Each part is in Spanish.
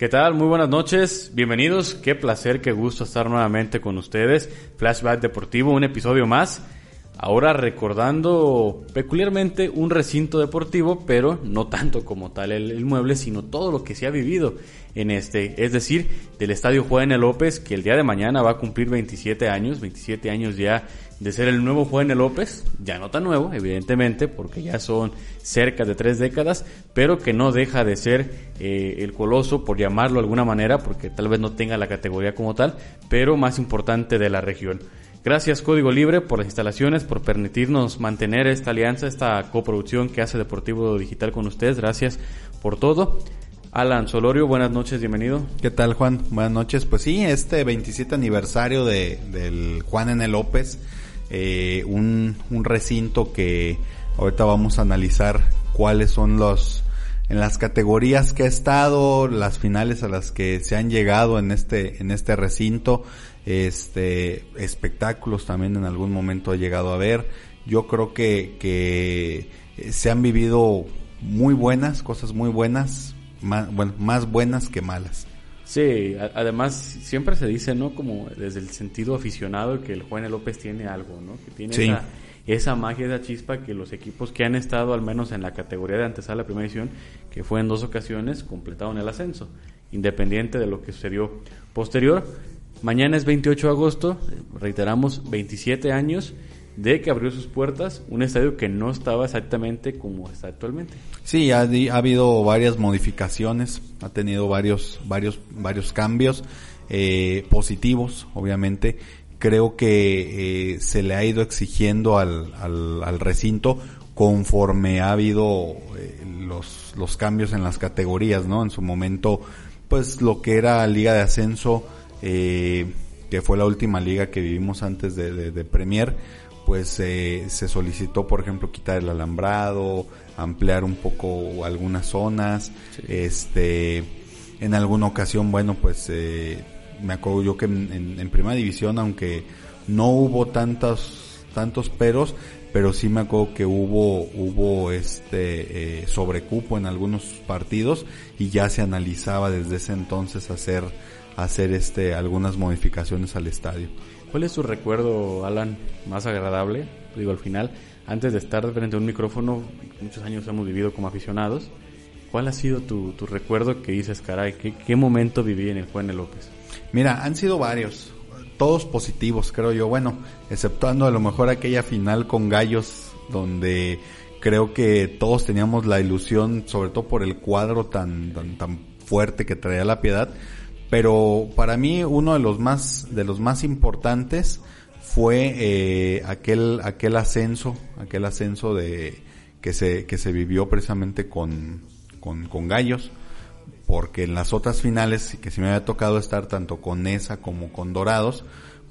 ¿Qué tal? Muy buenas noches, bienvenidos, qué placer, qué gusto estar nuevamente con ustedes. Flashback Deportivo, un episodio más. Ahora recordando peculiarmente un recinto deportivo, pero no tanto como tal el, mueble, sino todo lo que se ha vivido en este, es decir, del Estadio Juan López, que el día de mañana va a cumplir 27 años, 27 años ya de ser el nuevo Juan López, ya no tan nuevo, evidentemente, porque ya son cerca de tres décadas, pero que no deja de ser eh, el coloso, por llamarlo de alguna manera, porque tal vez no tenga la categoría como tal, pero más importante de la región. Gracias Código Libre por las instalaciones, por permitirnos mantener esta alianza, esta coproducción que hace Deportivo Digital con ustedes. Gracias por todo. Alan Solorio, buenas noches, bienvenido. ¿Qué tal Juan? Buenas noches. Pues sí, este 27 aniversario de, del Juan N. López, eh, un, un recinto que ahorita vamos a analizar cuáles son los en las categorías que ha estado, las finales a las que se han llegado en este en este recinto este, espectáculos también en algún momento ha llegado a ver. Yo creo que, que se han vivido muy buenas, cosas muy buenas, más, bueno, más buenas que malas. Sí, además siempre se dice, ¿no? Como desde el sentido aficionado que el Juan López tiene algo, ¿no? Que tiene esa, esa magia, esa chispa que los equipos que han estado al menos en la categoría de antesala primera edición, que fue en dos ocasiones, completaron el ascenso, independiente de lo que sucedió posterior. Mañana es 28 de agosto, reiteramos 27 años de que abrió sus puertas un estadio que no estaba exactamente como está actualmente. Sí, ha, ha habido varias modificaciones, ha tenido varios, varios, varios cambios eh, positivos, obviamente. Creo que eh, se le ha ido exigiendo al, al, al recinto conforme ha habido eh, los, los cambios en las categorías, ¿no? En su momento, pues lo que era Liga de Ascenso, eh, que fue la última liga que vivimos antes de, de, de Premier, pues eh, se solicitó, por ejemplo, quitar el alambrado, ampliar un poco algunas zonas, sí. este, en alguna ocasión, bueno, pues eh, me acuerdo yo que en, en, en, primera división, aunque no hubo tantos, tantos peros, pero sí me acuerdo que hubo, hubo este, eh, sobrecupo en algunos partidos y ya se analizaba desde ese entonces hacer hacer este algunas modificaciones al estadio. ¿Cuál es tu recuerdo, Alan, más agradable? Digo, al final, antes de estar frente a un micrófono, muchos años hemos vivido como aficionados. ¿Cuál ha sido tu, tu recuerdo que dices, caray, ¿qué, qué momento viví en el Juan López? Mira, han sido varios, todos positivos, creo yo. Bueno, exceptuando a lo mejor aquella final con Gallos, donde creo que todos teníamos la ilusión, sobre todo por el cuadro tan, tan, tan fuerte que traía la piedad, pero para mí uno de los más de los más importantes fue eh, aquel aquel ascenso aquel ascenso de que se que se vivió precisamente con con, con gallos porque en las otras finales que si me había tocado estar tanto con esa como con dorados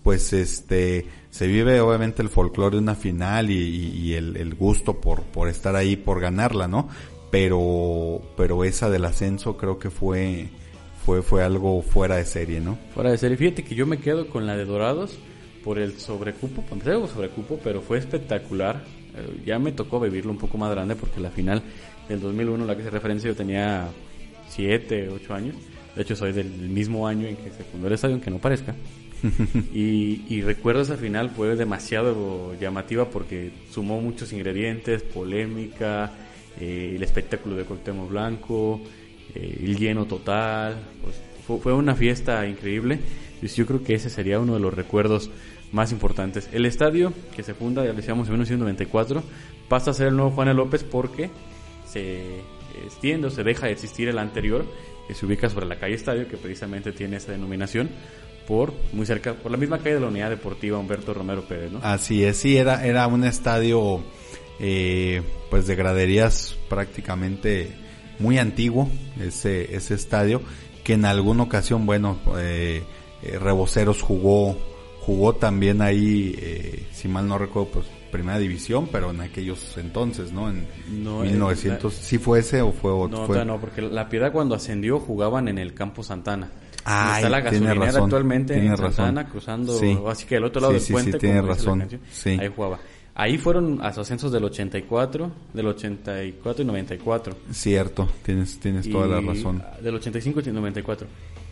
pues este se vive obviamente el folclore de una final y, y, y el, el, gusto por por estar ahí por ganarla no pero pero esa del ascenso creo que fue fue, fue algo fuera de serie, ¿no? Fuera de serie. Fíjate que yo me quedo con la de Dorados por el sobrecupo, sobrecupo, pero fue espectacular. Eh, ya me tocó vivirlo un poco más grande porque la final del 2001, la que se referencia, yo tenía 7, 8 años. De hecho, soy del mismo año en que se fundó el estadio, aunque no parezca. y, y, recuerdo esa final, fue demasiado llamativa porque sumó muchos ingredientes, polémica, eh, el espectáculo de Cuauhtémoc Blanco, eh, el lleno total, pues fue, fue una fiesta increíble. Y yo creo que ese sería uno de los recuerdos más importantes. El estadio que se funda, ya lo decíamos, en 1994, pasa a ser el nuevo Juan López porque se extiende o se deja de existir el anterior que se ubica sobre la calle Estadio, que precisamente tiene esa denominación por muy cerca, por la misma calle de la Unidad Deportiva Humberto Romero Pérez, ¿no? Así es, sí, era, era un estadio eh, pues de graderías prácticamente muy antiguo, ese, ese estadio, que en alguna ocasión, bueno, eh, eh, Reboceros jugó, jugó también ahí, eh, si mal no recuerdo, pues primera división, pero en aquellos entonces, ¿no? En No, 1900, eh, la- ¿sí fue ese o fue otro? No, fue? no, porque La Piedad cuando ascendió jugaban en el Campo Santana. Ay, está la tiene razón, actualmente en tiene razón. Santana, cruzando, Sí. así que del otro lado Sí, del sí, puente, sí, tiene razón. ahí jugaba. Ahí fueron a sus ascensos del 84, del 84 y 94. Cierto, tienes, tienes toda la razón. Del 85 y 94.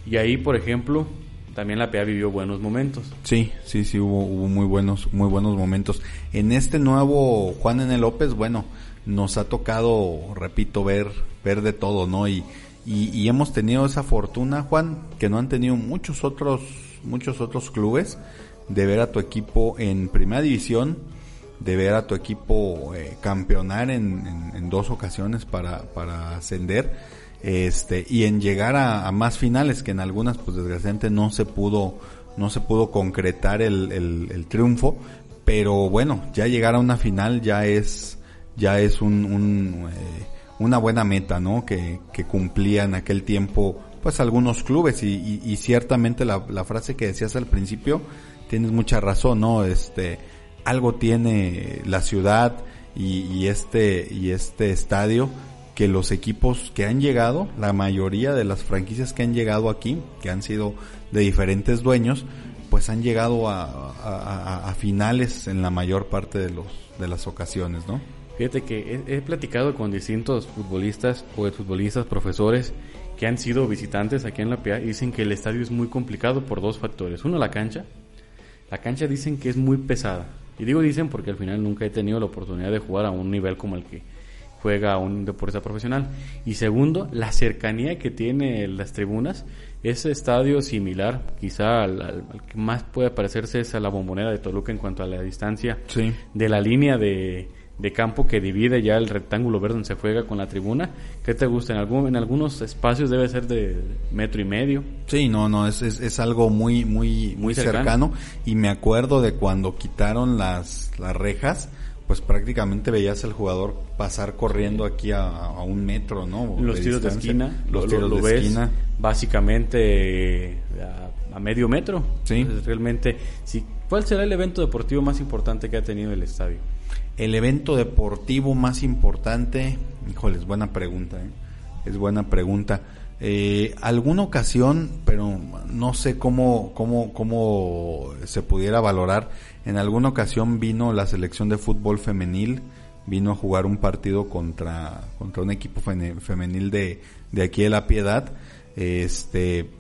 Y ahí, por ejemplo, también la PA vivió buenos momentos. Sí, sí, sí, hubo, hubo muy buenos, muy buenos momentos. En este nuevo Juan N. López, bueno, nos ha tocado, repito, ver, ver de todo, ¿no? Y, y, y hemos tenido esa fortuna, Juan, que no han tenido muchos otros, muchos otros clubes, de ver a tu equipo en primera división, de ver a tu equipo eh, campeonar en, en- en dos ocasiones para, para ascender este y en llegar a, a más finales que en algunas pues desgraciadamente no se pudo no se pudo concretar el, el- el triunfo. Pero bueno ya llegar a una final ya es ya es un, un, eh, una buena meta no que, que cumplía en aquel tiempo pues algunos clubes. Y, y- y ciertamente la, la frase que decías al principio tienes mucha razón no este algo tiene la ciudad y, este y este estadio que los equipos que han llegado, la mayoría de las franquicias que han llegado aquí, que han sido de diferentes dueños, pues han llegado a, finales en la mayor parte de los de las ocasiones, ¿no? Fíjate que he, platicado con distintos futbolistas, o futbolistas, profesores que han sido visitantes aquí en la PA y dicen que el estadio es muy complicado por dos factores. Uno, la cancha. La cancha dicen que es muy pesada. Y digo dicen porque al final nunca he tenido la oportunidad de jugar a un nivel como el que juega un deportista profesional. Y segundo, la cercanía que tiene las tribunas. Ese estadio similar, quizá al, al- al que más puede parecerse es a la bombonera de Toluca en cuanto a la distancia Sí. de la línea de, de campo que divide ya el rectángulo verde donde se juega con la tribuna. ¿Qué te gusta? En, algún, en algunos espacios debe ser de metro y medio. Sí, no, no, es, es, es algo muy, muy, muy cercano. cercano. Y me acuerdo de cuando quitaron las, las rejas, pues prácticamente veías al jugador pasar corriendo aquí a, a un metro, ¿no? Los De tiros de esquina, los lo- tiros lo de ves esquina. básicamente eh, a, a medio metro. Sí. Entonces, realmente, sí. ¿cuál será el evento deportivo más importante que ha tenido el estadio? El evento deportivo más importante, híjole, es buena pregunta, ¿eh? es buena pregunta. Eh, alguna ocasión, pero no sé cómo, cómo, cómo se pudiera valorar. En alguna ocasión vino la selección de fútbol femenil, vino a jugar un partido contra, contra un equipo femenil de, de aquí de La Piedad. Este,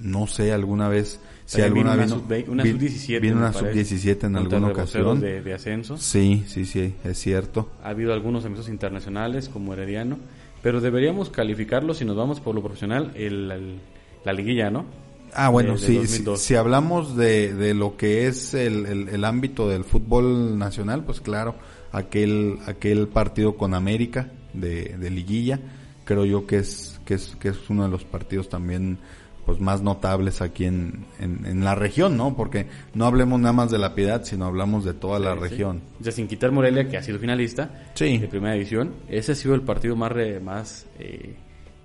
no sé, alguna vez, si alguna vino una sub- una vi- sub-17, vino me una parece, sub-17 en alguna ocasión. De, de ascenso. Sí, sí, sí, es cierto. Ha habido algunos amistosos internacionales como Herediano, pero deberíamos calificarlo si nos vamos por lo profesional, el, el- la liguilla, ¿no? Ah, bueno, de- de sí, si, 2002. si hablamos de, de lo que es el, el- el ámbito del fútbol nacional, pues claro, aquel, aquel partido con América de, de liguilla, creo yo que es, que es, que es uno de los partidos también pues más notables aquí en, en, en la región, ¿no? Porque no hablemos nada más de la piedad, sino hablamos de toda la Sí, sí. región. Ya sin quitar Morelia, que ha sido finalista Sí. de primera división, ese ha sido el partido más, re- más eh,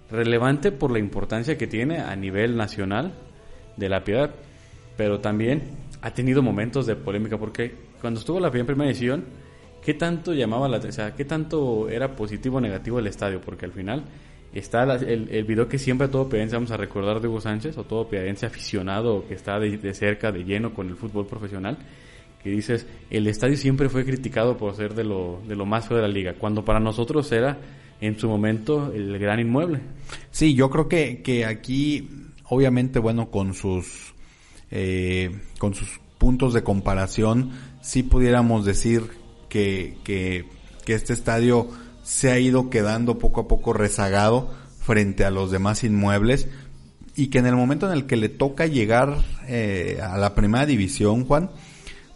relevante por la importancia que tiene a nivel nacional de la piedad, pero también ha tenido momentos de polémica, porque cuando estuvo la Piedad en primera división, ¿qué tanto llamaba la atención? O sea, ¿qué tanto era positivo o negativo el estadio? Porque al final está la- el, el video que siempre todo piadense vamos a recordar de Hugo Sánchez, o todo piadense aficionado que está de, de cerca, de lleno con el fútbol profesional, que dices, el estadio siempre fue criticado por ser de lo, de lo más feo de la liga, cuando para nosotros era en su momento el gran inmueble. Sí, yo creo que, que aquí, obviamente, bueno, con sus, eh, con sus puntos de comparación, sí pudiéramos decir que, que este estadio se ha ido quedando poco a poco rezagado frente a los demás inmuebles. y que en el momento en el que le toca llegar eh, a la primera división, Juan,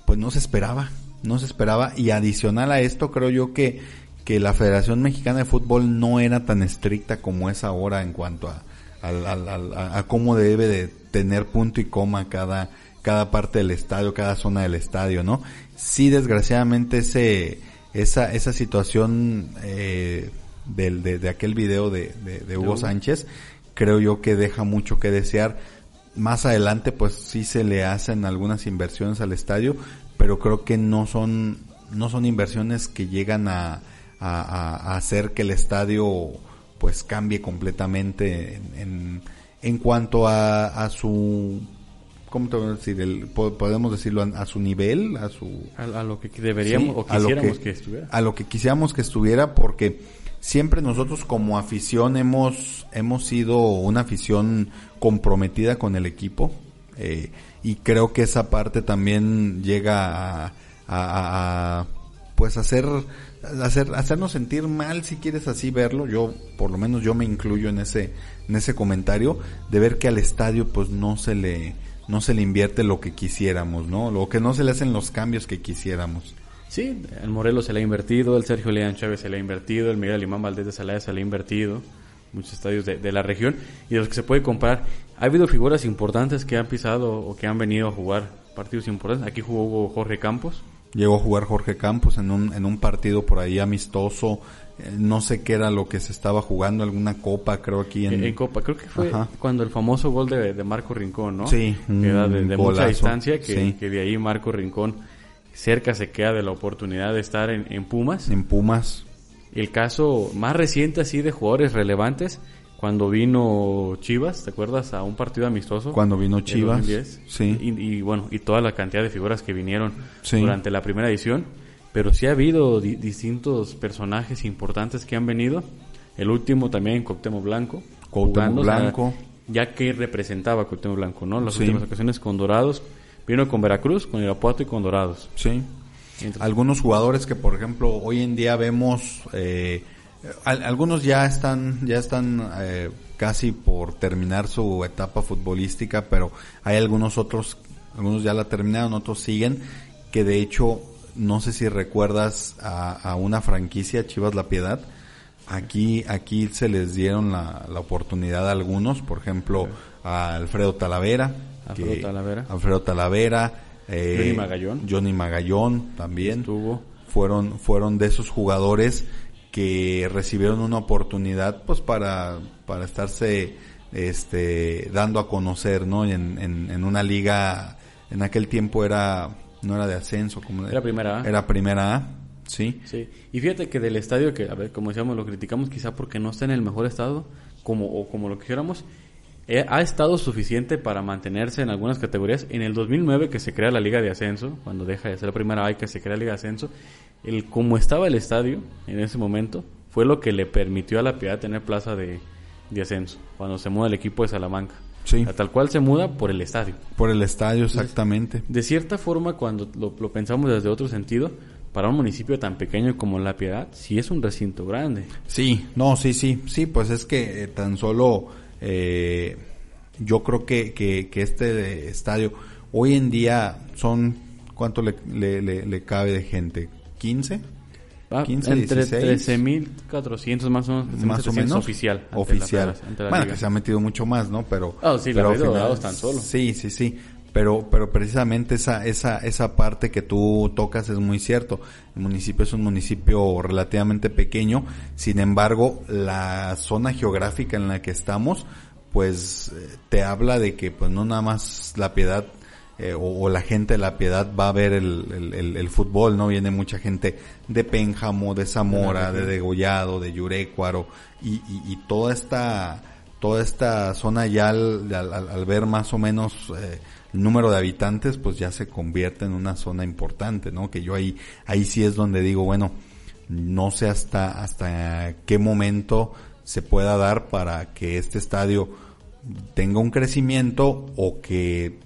pues no se esperaba, no se esperaba y adicional a esto creo yo que, que la Federación Mexicana de Fútbol no era tan estricta como es ahora en cuanto a, a, cómo debe de tener punto y coma cada, cada parte del estadio, cada zona del estadio, ¿no? Sí, desgraciadamente ese, esa, esa situación eh, del, de, de, aquel video de, de, de Hugo Sánchez, creo yo que deja mucho que desear. Más adelante, pues sí se le hacen algunas inversiones al estadio, pero creo que no son, no son inversiones que llegan a, a, a hacer que el estadio pues cambie completamente en, en, en cuanto a, a su ¿cómo te voy a decir? El, podemos decirlo a, su nivel, a su... A, a lo que deberíamos sí, o quisiéramos que, que, estuviera. A lo que quisiéramos que estuviera porque siempre nosotros como afición hemos, hemos sido una afición comprometida con el equipo eh, y creo que esa parte también llega a, a, a pues hacer hacer hacernos sentir mal si quieres así verlo yo por lo menos yo me incluyo en ese en ese comentario de ver que al estadio pues no se le no se le invierte lo que quisiéramos, ¿no? Lo que no se le hacen los cambios que quisiéramos. Sí, el Morelos se le ha invertido, el Sergio León Chávez se le ha invertido, el Miguel Alimán Valdés de Salaya se le ha invertido, muchos estadios de, de, la región, y de los que se puede comprar. Ha habido figuras importantes que han pisado o que han venido a jugar partidos importantes. Aquí jugó Jorge Campos. Llegó a jugar Jorge Campos en un, en un partido por ahí amistoso no sé qué era lo que se estaba jugando, alguna copa, creo aquí en... En, Copa, creo que fue Ajá. cuando el famoso gol de, de, Marco Rincón, ¿no? Sí, que era de, de mucha distancia, que, sí. que, de ahí Marco Rincón cerca se queda de la oportunidad de estar en, en Pumas. En Pumas. El caso más reciente así de jugadores relevantes, cuando vino Chivas, ¿te acuerdas? A un partido amistoso. Cuando vino Chivas. 2010. Sí. Y, y, bueno, y toda la cantidad de figuras que vinieron sí. durante la primera edición pero sí ha habido di distintos personajes importantes que han venido. El último también, Cuauhtémoc Blanco. Cuauhtémoc Blanco. Ya que representaba Cuauhtémoc Blanco, ¿no? Las sí. últimas ocasiones con Dorados. Vino con Veracruz, con Irapuato y con Dorados. Sí. Entonces, algunos jugadores que, por ejemplo, hoy en día vemos... Eh, algunos ya están, ya están eh, casi por terminar su etapa futbolística, pero hay algunos otros, algunos ya la terminaron, otros siguen, que de hecho no sé si recuerdas a, a, una franquicia, Chivas La Piedad. Aquí, aquí se les dieron la, la oportunidad a algunos, por ejemplo, a Alfredo Talavera. Alfredo que, Talavera. Alfredo Talavera. Eh, Johnny Magallón. Johnny Magallón también. Estuvo. Fueron, fueron de esos jugadores que recibieron una oportunidad pues para, para estarse este dando a conocer, ¿no? En, en, en una liga, en aquel tiempo era no era de ascenso. Como de, era primera A. Era primera A, sí. Sí, y fíjate que del estadio, que, a ver, como decíamos, lo criticamos quizá porque no está en el mejor estado, como, o como lo quisiéramos, eh, ha estado suficiente para mantenerse en algunas categorías. En el 2009 que se crea la Liga de Ascenso, cuando deja de ser la primera A y que se crea la Liga de Ascenso, el como estaba el estadio en ese momento fue lo que le permitió a la Piedad tener plaza de, de ascenso, cuando se muda el equipo de Salamanca. Sí. A tal cual se muda por el estadio. Por el estadio, exactamente. De cierta forma, cuando lo, lo, pensamos desde otro sentido, para un municipio tan pequeño como La Piedad, sí es un recinto grande. Sí, no, sí, sí, sí, pues es que eh, tan solo eh, yo creo que, que, que, este estadio hoy en día son, ¿cuánto le, le, le, le cabe de gente? ¿15? Ah, 15, entre 13.400 más o menos, más o menos oficial. Oficial. La, ante la bueno, que se ha metido mucho más, ¿no? Pero, oh, sí, pero la final, tan solo. Sí, sí, sí. Pero, pero precisamente esa, esa, esa parte que tú tocas es muy cierto. El municipio es un municipio relativamente pequeño. Sin embargo, la zona geográfica en la que estamos, pues, te habla de que, pues, no nada más la piedad eh, o, o, la gente de la piedad va a ver el, el, el, el, fútbol, ¿no? Viene mucha gente de Pénjamo, de Zamora, de Degollado, de Yurecuaro, y, y, y, toda esta, toda esta zona ya al, al, al ver más o menos eh, el número de habitantes, pues ya se convierte en una zona importante, ¿no? Que yo ahí, ahí sí es donde digo, bueno, no sé hasta, hasta qué momento se pueda dar para que este estadio tenga un crecimiento o que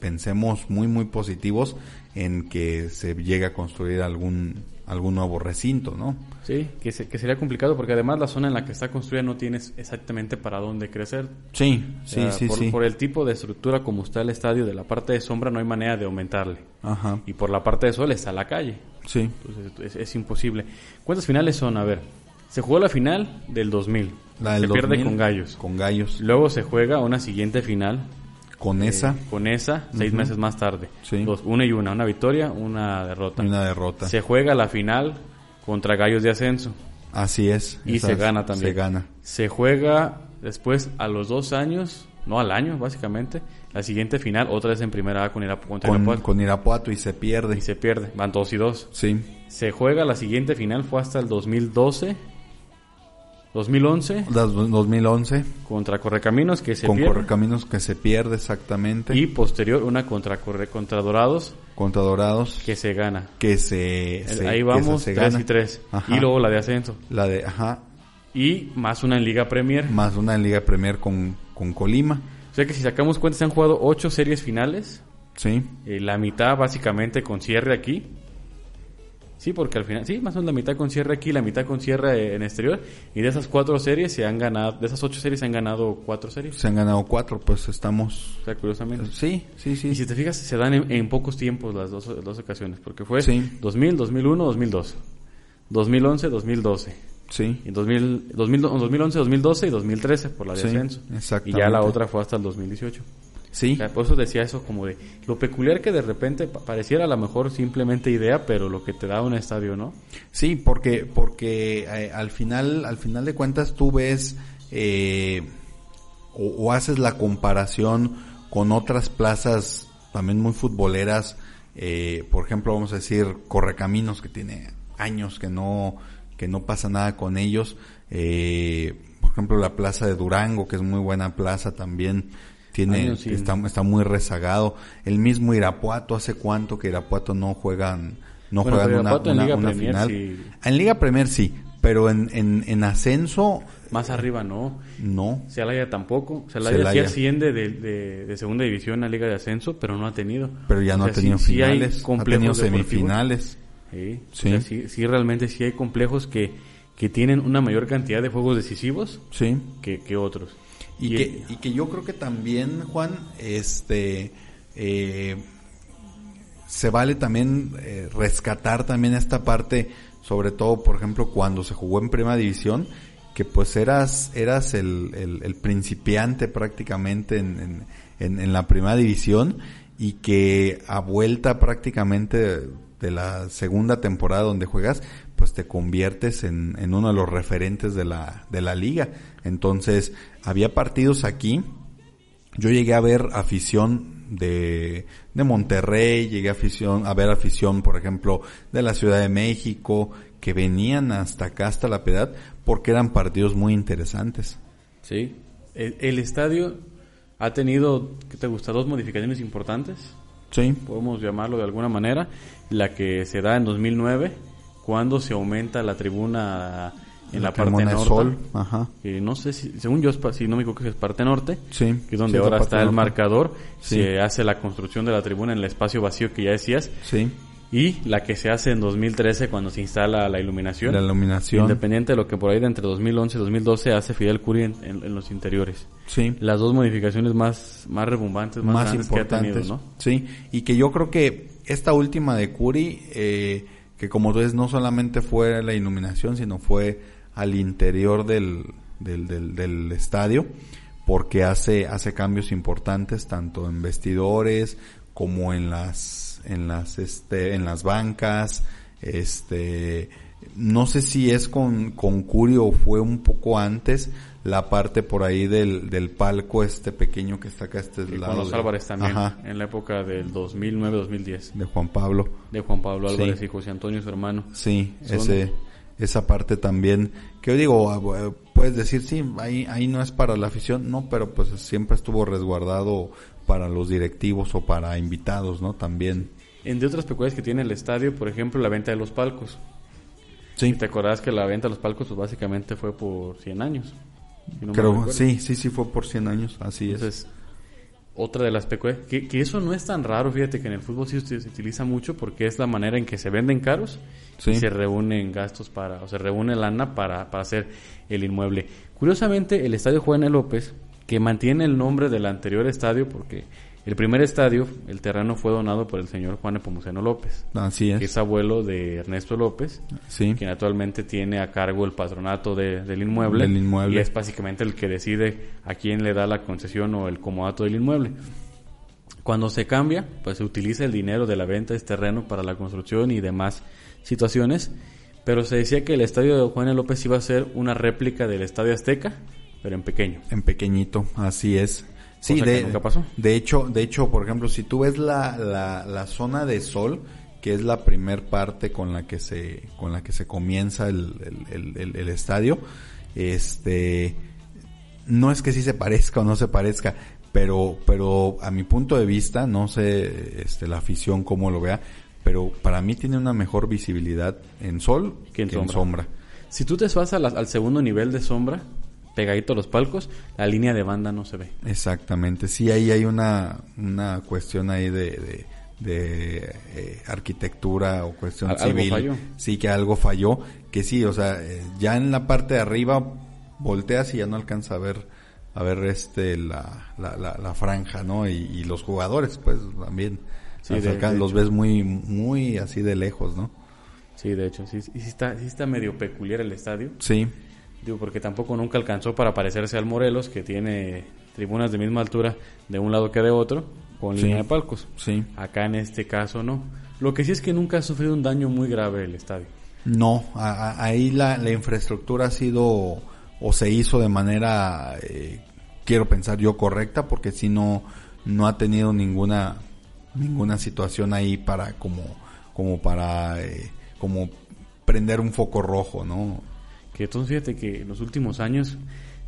pensemos muy muy positivos en que se llegue a construir algún algún nuevo recinto, ¿no? Sí, que, se- que sería complicado porque además la zona en la que está construida no tienes exactamente para dónde crecer. Sí, sí, sí, por, sí. por el tipo de estructura como está el estadio de la parte de sombra no hay manera de aumentarle. Ajá, Y por la parte de sol está la calle. sí. Entonces es, es imposible. ¿Cuántas finales son? A ver, se jugó la final del 2000. La del se pierde 2000, con Gallos. Con gallos. Luego se juega una siguiente final Con esa eh, con esa seis meses más tarde. Sí. Dos, una y una, una victoria, una derrota. una derrota. Se juega la final contra Gallos de Ascenso Así es. y esa se gana también. Se gana. Se juega después a los dos años, no al año básicamente, la siguiente final otra vez en primera A con Irapu- Con, Irapuato con Irapuato y se pierde. y se pierde, van dos y dos. Sí. Se juega la siguiente final fue hasta el 2012, 2011 Las do- 2011 contra Correcaminos que se con pierde Correcaminos que se pierde exactamente. y posterior una contra Corre- contra Dorados contra Dorados que se gana. que se, se- Ahí vamos, se 3 gana. y 3. Ajá. Y luego la de ascenso. La de, ajá, Y más una en Liga Premier. más una en Liga Premier con, con Colima. O sea que si sacamos cuenta se han jugado 8 series finales. Sí, eh, la mitad básicamente con cierre aquí. Sí, porque al final, sí, más o menos la mitad con cierre aquí, la mitad con cierre en exterior. Y de esas cuatro series se han ganado, de esas ocho series se han ganado cuatro series. se han ganado cuatro, pues estamos... O sea, curiosamente. Sí, sí, sí. Y si te fijas, se dan en, en pocos tiempos las dos, las dos ocasiones. Porque fue Sí. 2000, 2001, 2002. 2011, 2012. Sí, Y 2000, 2000 2011, 2012 y 2013 por la de Sí, ascenso. Y ya la otra fue hasta el 2018. Sí, O sea, por eso decía eso como de lo peculiar que de repente pa- pareciera a lo mejor simplemente idea, pero lo que te da un estadio, ¿no? sí, porque, porque eh, al final, al final de cuentas tú ves eh, o, o haces la comparación con otras plazas también muy futboleras, eh, por ejemplo, vamos a decir Correcaminos que tiene años que no que no pasa nada con ellos, eh, por ejemplo la plaza de Durango que es muy buena plaza también tiene Años está, está muy rezagado, el mismo Irapuato hace cuánto que Irapuato no juegan no Bueno, juegan una, en una- Liga una Premier final. sí. En Liga Premier sí, pero en, en, en ascenso Más arriba no. no. Celaya tampoco. Celaya, sí Celaya. asciende de, de, de segunda división a Liga de Ascenso, pero no ha tenido. Pero ya O no sea, ha tenido sí- sí finales, ha tenido semifinales. Sí, Sí. O sea, sí, sí, realmente sí hay complejos que, que tienen una mayor cantidad de juegos decisivos Sí. que, que otros. Y, que, y que yo creo que también, Juan, este, eh, se vale también eh, rescatar también esta parte, sobre todo, por ejemplo, cuando se jugó en Primera División, que pues eras, eras el, el, el principiante prácticamente en, en, en, en la Primera División y que a vuelta prácticamente de, de la segunda temporada donde juegas, pues te conviertes en, en uno de los referentes de la, de la liga. Entonces, había partidos aquí. Yo llegué a ver afición de, de Monterrey, llegué a afición, a ver afición, por ejemplo, de la Ciudad de México, que venían hasta acá, hasta la piedad, porque eran partidos muy interesantes. Sí. El, el estadio ha tenido, ¿qué te gusta? Dos modificaciones importantes. Sí, podemos llamarlo de alguna manera, la que se da en 2009, cuando se aumenta la tribuna en la, parte Carmona de norte. Sol, ajá. que no sé si, según yo, si no me equivoco, es parte norte, Sí, que es donde sí, la ahora parte está el norte. marcador, Sí. se hace la construcción de la tribuna en el espacio vacío que ya decías, Sí, y la que se hace en 2013 cuando se instala la iluminación. la iluminación. Independiente de lo que por ahí de entre 2011 y 2012 hace Fidel Curi en, en- en los interiores. Sí. Las dos modificaciones más, más rebombantes, más, más grandes que ha importantes. tenido, ¿no? Sí, y que yo creo que esta última de Curi, eh, que como tú ves, no solamente fue la iluminación, sino fue al interior del, del, del, del estadio, porque hace, hace cambios importantes tanto en vestidores como en las, en las, este, en las bancas, este, no sé si es con, con Curi o fue un poco antes, la parte por ahí del, del palco este pequeño que está acá a este Y lado con los de- Álvarez también, Ajá, en la época del 2009-2010, de Juan Pablo. de Juan Pablo Álvarez Sí. y José Antonio, su hermano. Sí, Son- ese, esa parte también, que yo digo, ah, puedes decir, sí, ahí, ahí no es para la afición, no, pero pues siempre estuvo resguardado para los directivos o para invitados, ¿no? También. Entre otras peculiaridades que tiene el estadio, por ejemplo, la venta de los palcos. Sí, ¿Te acordás que la venta de los palcos pues básicamente fue por 100 años? Si no mal creo, sí, sí, sí fue por 100 años, así es. Otra de las peculiaridades, que, que, eso no es tan raro, fíjate que en el fútbol sí se, utiliza mucho porque es la manera en que se venden caros y se reúnen gastos para, o se reúne lana para, para hacer el inmueble. Curiosamente, el estadio Juan López, que mantiene el nombre del anterior estadio porque el primer estadio, el terreno fue donado por el señor Juan Epomuceno López. Así es. Que es abuelo de Ernesto López. Sí. Quien actualmente tiene a cargo el patronato del inmueble. Del inmueble. Y es básicamente el que decide a quién le da la concesión o el comodato del inmueble. Cuando se cambia, pues se utiliza el dinero de la venta de este terreno para la construcción y demás situaciones. Pero se decía que el estadio de Juan López iba a ser una réplica del estadio Azteca, pero en pequeño. En pequeñito, así es. Sí, de, nunca pasó. de hecho, de hecho, por ejemplo, si tú ves la, la, la zona de sol, que es la primer parte con la que se, con la que se comienza el, el, el, el, estadio, este, no es que sí se parezca o no se parezca, pero, pero a mi punto de vista, no sé, este, la afición cómo lo vea, pero para mí tiene una mejor visibilidad en sol que en, que sombra. en sombra. Si tú te vas a la, al segundo nivel de sombra, pegadito a los palcos, la línea de banda no se ve. Exactamente, sí, ahí hay una, una cuestión ahí de, de, de eh, arquitectura o cuestión Al- civil. algo falló. Sí, que algo falló, que sí, o sea, eh, ya en la parte de arriba volteas y ya no alcanza a ver a ver este la, la, la, la franja, ¿no? Y, y los jugadores, pues también. Sí, Los de- los ves muy, muy así de lejos, ¿no? Sí, de hecho, sí, sí está, sí está medio peculiar el estadio. Sí, Digo, porque tampoco nunca alcanzó para parecerse al Morelos, que tiene tribunas de misma altura de un lado que de otro, con Sí. línea de palcos. sí. Acá en este caso no. Lo que sí es que nunca ha sufrido un daño muy grave el estadio. No, a- a- ahí la, la infraestructura ha sido o se hizo de manera, eh, quiero pensar yo, correcta, porque si no, no ha tenido ninguna, ninguna situación ahí para como, como para, eh, como prender un foco rojo, ¿no? Que entonces fíjate que en los últimos años,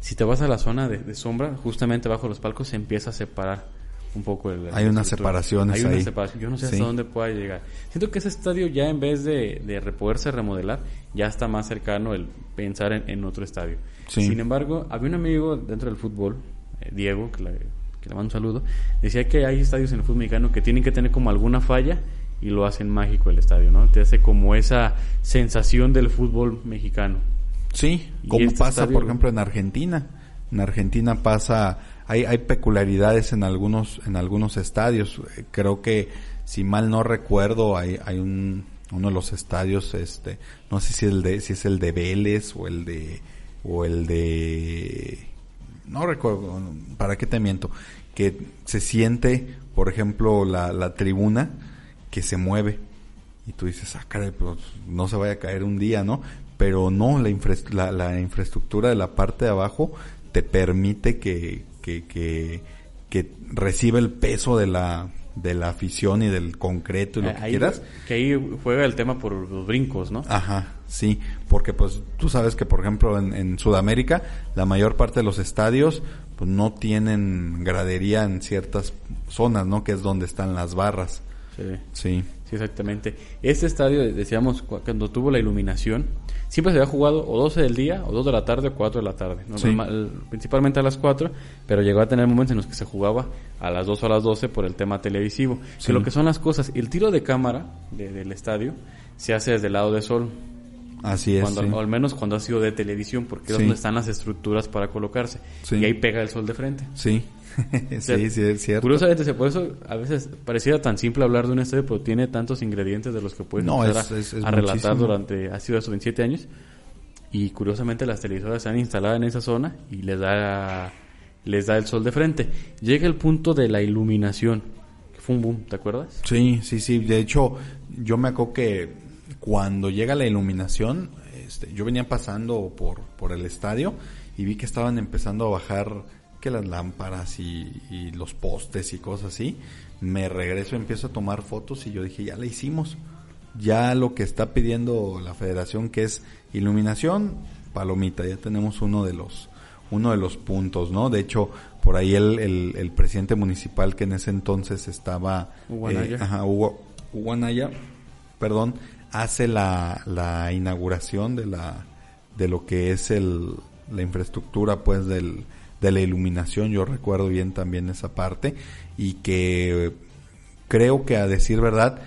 si te vas a la zona de, de sombra, justamente bajo los palcos se empieza a separar un poco el, Hay unas separaciones Hay una separación. Yo no sé hasta dónde pueda llegar. Siento que ese estadio ya en vez de, de poderse remodelar, ya está más cercano el pensar en, en otro estadio. Sí. Sin embargo, había un amigo dentro del fútbol, eh, Diego, que le, que le mando un saludo, decía que hay estadios en el fútbol mexicano que tienen que tener como alguna falla y lo hacen mágico el estadio, ¿no? Te hace como esa sensación del fútbol mexicano. Sí, como este pasa, estadio- por ejemplo, en Argentina. En Argentina pasa, hay, hay peculiaridades en algunos, en algunos estadios. Eh, Creo que, si mal no recuerdo, hay, hay un, uno de los estadios, este, no sé si el de, si es el de Vélez o el de, o el de, no recuerdo, ¿para qué te miento? Que se siente, por ejemplo, la, la tribuna que se mueve y tú dices, ah, caray, pues no se vaya a caer un día, ¿no? Pero no, la, infra- la, la infraestructura de la parte de abajo te permite que, que, que, que reciba el peso de la, de la afición y del concreto y lo Eh, que quieras. Que ahí juega el tema por los brincos, ¿no? Ajá, sí, porque pues tú sabes que por ejemplo en, en Sudamérica la mayor parte de los estadios pues no tienen gradería en ciertas zonas, ¿no? Que es donde están las barras. Sí. Sí, Sí, exactamente. Este estadio, decíamos, cu- cuando tuvo la iluminación, siempre se había jugado o 12 del día, o 2 de la tarde, o 4 de la tarde. ¿no? Sí. Normal- principalmente a las 4, pero llegó a tener momentos en los que se jugaba a las 2 o a las 12 por el tema televisivo. Sí. Que lo que son las cosas, el tiro de cámara de- del estadio se hace desde el lado de sol, así es. cuando, sí. o al menos cuando ha sido de televisión, porque es donde están las estructuras para colocarse. Y ahí pega el sol de frente. Sí, sí, sí, es cierto. Curiosamente, se- por eso a veces pareciera tan simple hablar de un estadio, pero tiene tantos ingredientes de los que puedes No, es- a, es- es a relatar durante, ha sido eso, 27 años. Y curiosamente las televisoras se han instalado en esa zona y les da, les da el sol de frente. Llega el punto de la iluminación, que fue un boom, ¿te acuerdas? Sí, sí, sí. De hecho, yo me acuerdo que cuando llega la iluminación, este, yo venía pasando por, por el estadio y vi que estaban empezando a bajar que las lámparas y, y los postes y cosas así. Me regreso, empiezo a tomar fotos y yo dije, ya la hicimos. Ya lo que está pidiendo la federación que es iluminación, palomita, ya tenemos uno de los uno de los puntos, ¿no? De hecho, por ahí el, el, el presidente municipal que en ese entonces estaba Hugo eh, Anaya. ajá, Hugo, Hugo Anaya, perdón, hace la, la inauguración de la de lo que es el la infraestructura pues del de la iluminación, yo recuerdo bien también esa parte, y que creo que a decir verdad,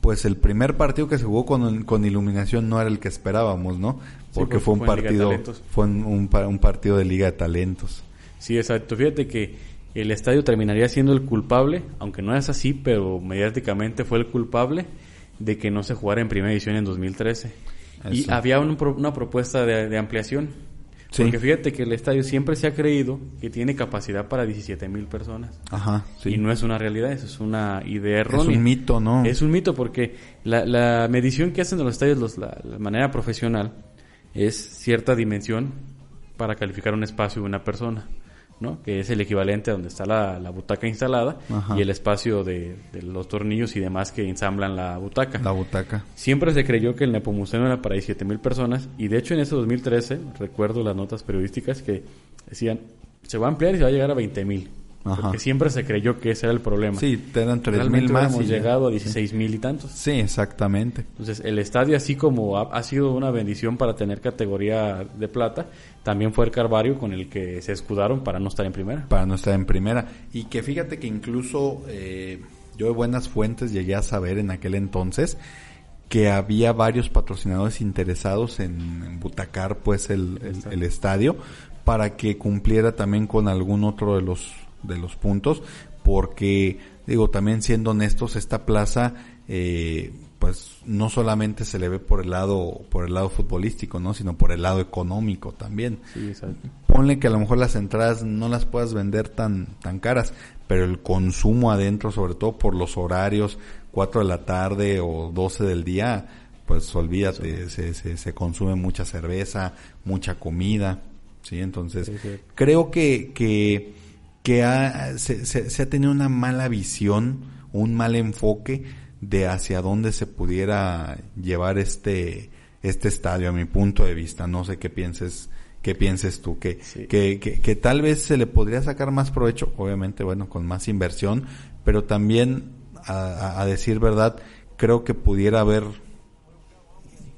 pues el primer partido que se jugó con, con iluminación no era el que esperábamos, ¿no? Porque fue un partido, fue un, un, partido de liga de talentos. Sí, exacto. Fíjate que el estadio terminaría siendo el culpable, aunque no es así, pero mediáticamente fue el culpable de que no se jugara en primera edición en 2013. Y había una propuesta de, ampliación. Porque fíjate que el estadio siempre se ha creído que tiene capacidad para 17 mil personas. Ajá, Y no es una realidad, eso es una idea errónea. Es un mito, ¿no? Es un mito porque la, medición que hacen de los estadios los, la, manera profesional es cierta dimensión para calificar un espacio de una persona. ¿No? que es el equivalente a donde está la, butaca instalada y el espacio de, los tornillos y demás que ensamblan la butaca. La butaca. Siempre se creyó que el Nepomuceno era para 17 mil personas y de hecho en ese 2013 recuerdo las notas periodísticas que decían se va a ampliar y se va a llegar a 20 Porque siempre se creyó que ese era el problema. Sí, eran 3 mil más. Hemos llegado a 16 mil y tantos. Sí, exactamente. Entonces, el estadio, así como ha, sido una bendición para tener categoría de plata, también fue el Carvario con el que se escudaron para no estar en primera. Para no estar en primera. Y que fíjate que incluso eh, yo de buenas fuentes llegué a saber en aquel entonces que había varios patrocinadores interesados en, butacar pues el, el estadio para que cumpliera también con algún otro de los de los puntos, porque digo, también siendo honestos, esta plaza, eh, pues no solamente se le ve por el lado, por el lado futbolístico, ¿no? Sino por el lado económico también. Sí, exacto. Ponle que a lo mejor las entradas no las puedas vender tan, tan caras, pero el consumo adentro, sobre todo por los horarios, 4 de la tarde o 12 del día, pues olvídate, se, se, se, consume mucha cerveza, mucha comida, ¿sí? Entonces, creo que, que que ha, se, se, ha tenido una mala visión, un mal enfoque de hacia dónde se pudiera llevar este, este estadio, a mi punto de vista. No sé qué pienses, qué pienses tú, que, que, que, tal vez se le podría sacar más provecho, obviamente, bueno, con más inversión, pero también, a, decir verdad, creo que pudiera haber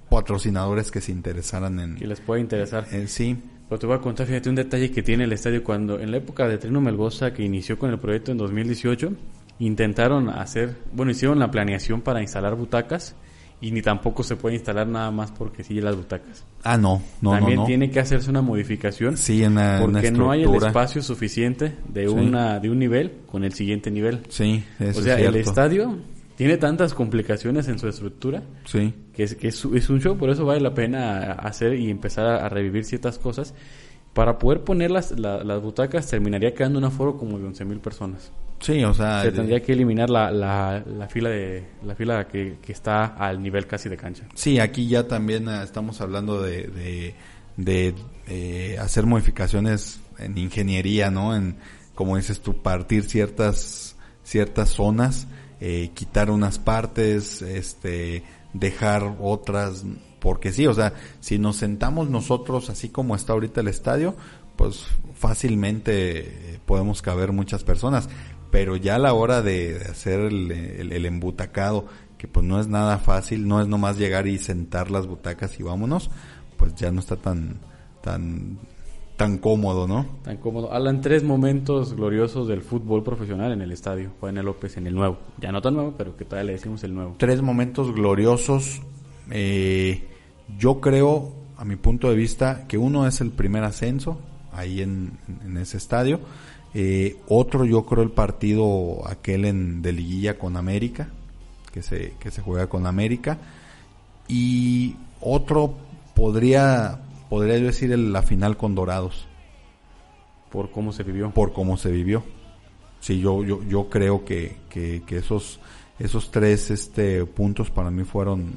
patrocinadores que se interesaran en... Que les puede interesar. En, sí. Pero te voy a contar, fíjate, un detalle que tiene el estadio cuando en la época de Trino Melgoza, que inició con el proyecto en 2018, intentaron hacer, bueno, hicieron la planeación para instalar butacas y ni tampoco se puede instalar nada más porque sigue las butacas. Ah, no, no, También tiene que hacerse una modificación. Sí, en la, porque no hay el espacio suficiente de una de un nivel con el siguiente nivel. Sí, eso O sea, el estadio tiene tantas complicaciones en su estructura sí. que, es, que es, un show, por eso vale la pena hacer y empezar a, revivir ciertas cosas. Para poder poner las, las butacas terminaría quedando un aforo como de 11.000 personas. Sí, o sea... Se tendría que eliminar la, la, la fila de la fila que, que, está al nivel casi de cancha. Sí, aquí ya también eh, estamos hablando de, de, de eh, hacer modificaciones en ingeniería, ¿no? En, como dices tú, partir ciertas, ciertas zonas eh, quitar unas partes, este, dejar otras, porque sí, o sea, si nos sentamos nosotros así como está ahorita el estadio, pues fácilmente eh, podemos caber muchas personas, pero ya a la hora de hacer el, el, embutacado, que pues no es nada fácil, no es nomás llegar y sentar las butacas y vámonos, pues ya no está tan, tan tan cómodo, ¿no? Tan cómodo. Hablan tres momentos gloriosos del fútbol profesional en el estadio. Juan López en el nuevo. Ya no tan nuevo, pero que todavía le decimos el nuevo. Tres momentos gloriosos. Eh, yo creo, a mi punto de vista, que uno es el primer ascenso ahí en, ese estadio. Eh, otro, yo creo, el partido aquel en, de liguilla con América, que se, que se juega con América. Y otro podría podría yo decir la final con Dorados. Por cómo se vivió. Por cómo se vivió. Sí, yo, yo, yo creo que, que, esos, esos tres este, puntos para mí fueron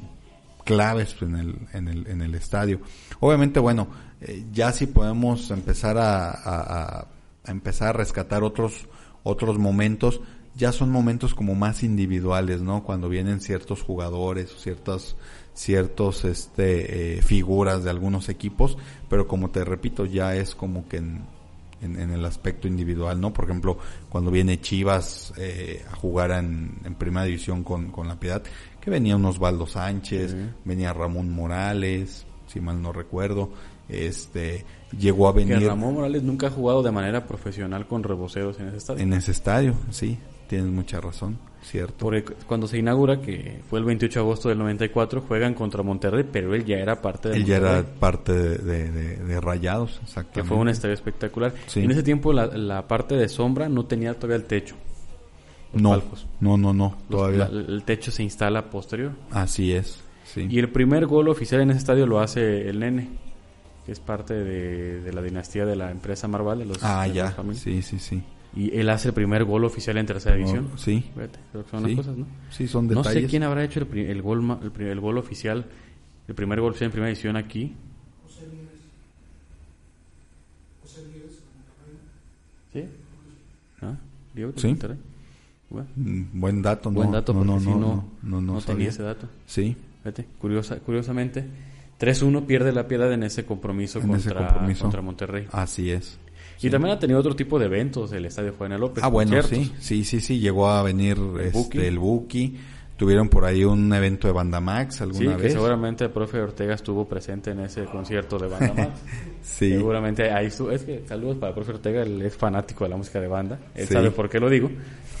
claves en el, en el, en el estadio. Obviamente, bueno, eh, ya si podemos empezar a, a, a, empezar a rescatar otros, otros momentos, ya son momentos como más individuales, ¿no? Cuando vienen ciertos jugadores o ciertas ciertos este eh, figuras de algunos equipos, pero como te repito, ya es como que en, en, el aspecto individual, ¿no? Por ejemplo, cuando viene Chivas eh, a jugar en, en, primera división con, con la Piedad, que venía un Osvaldo Sánchez, venía Ramón Morales, si mal no recuerdo, este llegó a Que venir Ramón Morales nunca ha jugado de manera profesional con reboceros en ese estadio. en ese estadio, sí, tienes mucha razón, cierto. Porque cuando se inaugura, que fue el 28 de agosto del 94, juegan contra Monterrey, pero él ya era parte de Él ya era parte de, de- de- de Rayados, exactamente. que fue un estadio espectacular. Sí. En ese tiempo la, la parte de sombra no tenía todavía el techo. no, palcos. no, no, no, Los- todavía. la- el techo se instala posterior. Así es, sí. Y el primer gol oficial en ese estadio lo hace el Nene, que es parte de, de la dinastía de la empresa Marval, de los ah, de ya, sí, sí, sí. Y él hace el primer gol oficial en tercera división. Oh, sí, Fíjate, creo que son sí. las cosas, ¿no? Sí, son No detalles. sé quién habrá hecho el, el gol ma- el, el gol oficial, el primer gol oficial en primera edición aquí. ¿Sí? ¿Ah? Diego de Sí. Bueno, Mm, Buen dato, no. buen dato no, porque no, sí, no, no, no, no, no no tenía ese dato. Sí, Fíjate, curiosa, curiosamente, 3-1 pierde la piedad en ese compromiso, En ese contra, compromiso. contra Monterrey. así es. Y también ha tenido otro tipo de eventos el Estadio Juan López. ah, bueno, sí, sí, sí, sí, llegó a venir Buki. este, el Buki. Tuvieron por ahí un evento de Banda Max Sí, alguna que vez. seguramente el profe Ortega estuvo presente en ese concierto de banda más. Sí, Seguramente ahí estuvo. Es que saludos para el profe Ortega, él es fanático de la música de banda. Él Sí. sabe por qué lo digo.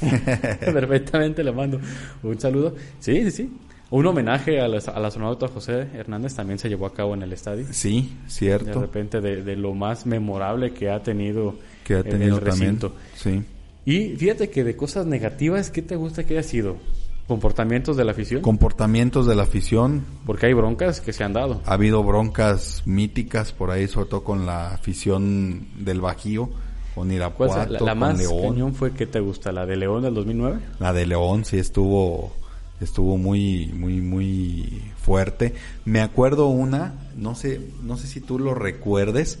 Perfectamente le mando un saludo. Sí, sí, sí. Un homenaje al, al astronauta José Hernández también se llevó a cabo en el estadio. sí, De cierto. repente, de, de lo más memorable que ha tenido, Que ha en tenido el también. recinto. Sí. Y fíjate que de cosas negativas, ¿qué te gusta que haya sido? ¿Comportamientos de la afición? Comportamientos de la afición. Porque hay broncas que se han dado. Ha habido broncas míticas por ahí, sobre todo con la afición del Bajío, con ¿Cuál Irapuato, la, la con más León. cañón fue que te gusta? ¿La de León del 2009? La de León sí estuvo estuvo muy muy muy fuerte. Me acuerdo una, no sé no sé si tú lo recuerdes,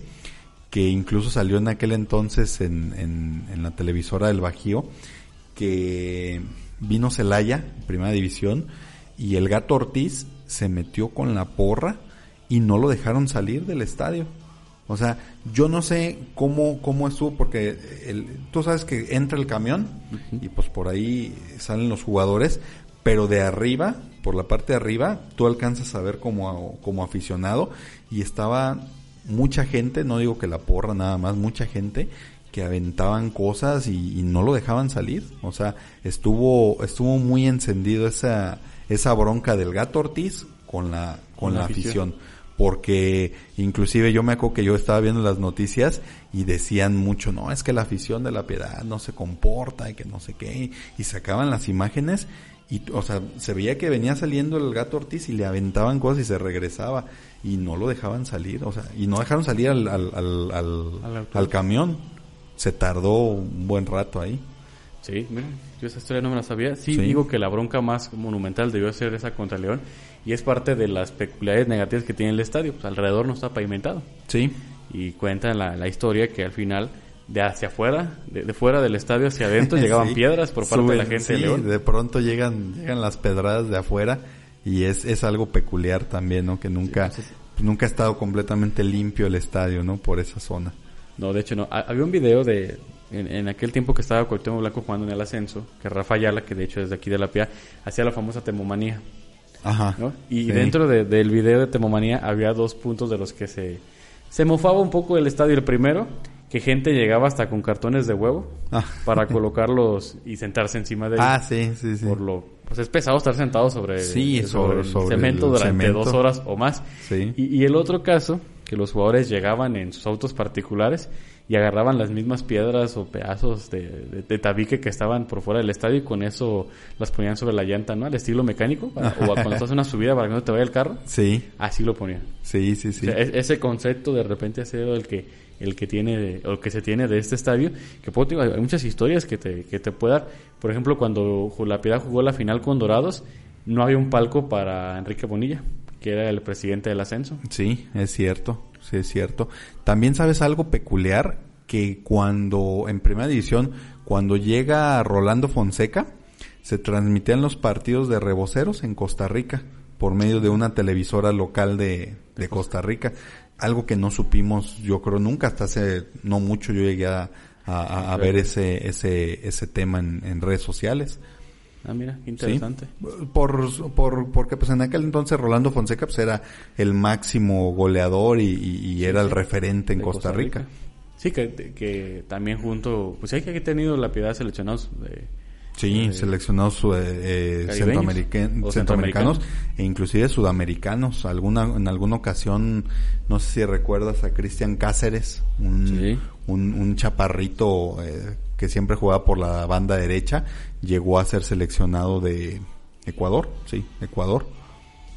que incluso salió en aquel entonces en, en, en la televisora del Bajío, que vino Celaya, primera división, y el gato Ortiz se metió con la porra y no lo dejaron salir del estadio. O sea, yo no sé cómo, cómo estuvo, porque el, tú sabes que entra el camión y pues por ahí salen los jugadores, pero de arriba, por la parte de arriba, tú alcanzas a ver como, como aficionado y estaba mucha gente, no digo que la porra nada más, mucha gente que aventaban cosas y, y no lo dejaban salir. O sea, estuvo, estuvo muy encendido esa, esa bronca del gato Ortiz con la, con la la afición. afición porque inclusive yo me acuerdo que yo estaba viendo las noticias y decían mucho, no, es que la afición de la piedad no se comporta y que no sé qué, y sacaban las imágenes y, o sea, se veía que venía saliendo el gato Ortiz y le aventaban cosas y se regresaba y no lo dejaban salir, o sea, y no dejaron salir al, al, al, al, Al camión, se tardó un buen rato ahí. Sí, mira, yo esa historia no me la sabía. Sí, Sí. digo que la bronca más monumental debió ser esa contra León y es parte de las peculiaridades negativas que tiene el estadio. Pues alrededor no está pavimentado Sí, y cuenta la, la historia que al final de hacia afuera, de, de fuera del estadio hacia adentro llegaban Sí. piedras por parte de la gente de sí, León. De pronto llegan, llegan las pedradas de afuera y es, es algo peculiar también, ¿no? Que nunca, Sí, pues nunca ha estado completamente limpio el estadio, ¿no? Por esa zona. No, de hecho no. Ha- Había un video de en, en aquel tiempo que estaba Cuauhtémoc Blanco jugando en el ascenso, que Rafa Ayala, que de hecho es de aquí de la Pia, hacía la famosa temomanía. Ajá. ¿no? Y Sí. dentro de- del video de Temomanía había dos puntos de los que se, se mofaba un poco el estadio. El primero, que gente llegaba hasta con cartones de huevo Ah. para colocarlos y sentarse encima de ellos. Ah, sí, sí, sí. Por lo, pues es pesado estar sentado sobre, Sí, sobre, sobre- el cemento el durante cemento. dos horas o más. Sí. Y, y el otro caso, que los jugadores llegaban en sus autos particulares y agarraban las mismas piedras o pedazos de, de- de tabique que estaban por fuera del estadio y con eso las ponían sobre la llanta, ¿no? Al estilo mecánico, para- o cuando estás en una subida para que no te vaya el carro, Sí, así lo ponían. sí, sí, sí. O sea, es- ese concepto de repente ha sido el que el que tiene de- o que se tiene de este estadio que puedo decir, hay muchas historias que te que te puede dar por ejemplo cuando la Piedad jugó la final con Dorados no había un palco para Enrique Bonilla que era el presidente del ascenso Sí, es cierto, sí es cierto. También sabes algo peculiar que cuando en primera división, cuando llega Rolando Fonseca, se transmitían los partidos de reboceros en Costa Rica por medio de una televisora local de, de Costa Rica. Algo que no supimos, yo creo, nunca, hasta hace no mucho yo llegué a, a- ver ese, ese, ese tema en, en redes sociales. Ah, mira, qué interesante. Por, por, porque pues en aquel entonces Rolando Fonseca pues era el máximo goleador y, y- y era el referente en De Costa, Rica. Sí, que, que también junto, pues hay que ha tenido la piedad seleccionados de, Sí, Eh, seleccionados eh, eh, centroamericanos centroamericanos. e inclusive sudamericanos. Alguna, en alguna ocasión, no sé si recuerdas a Cristian Cáceres, un, Sí. un, un chaparrito eh, que siempre jugaba por la banda derecha, llegó a ser seleccionado de Ecuador, sí, Ecuador.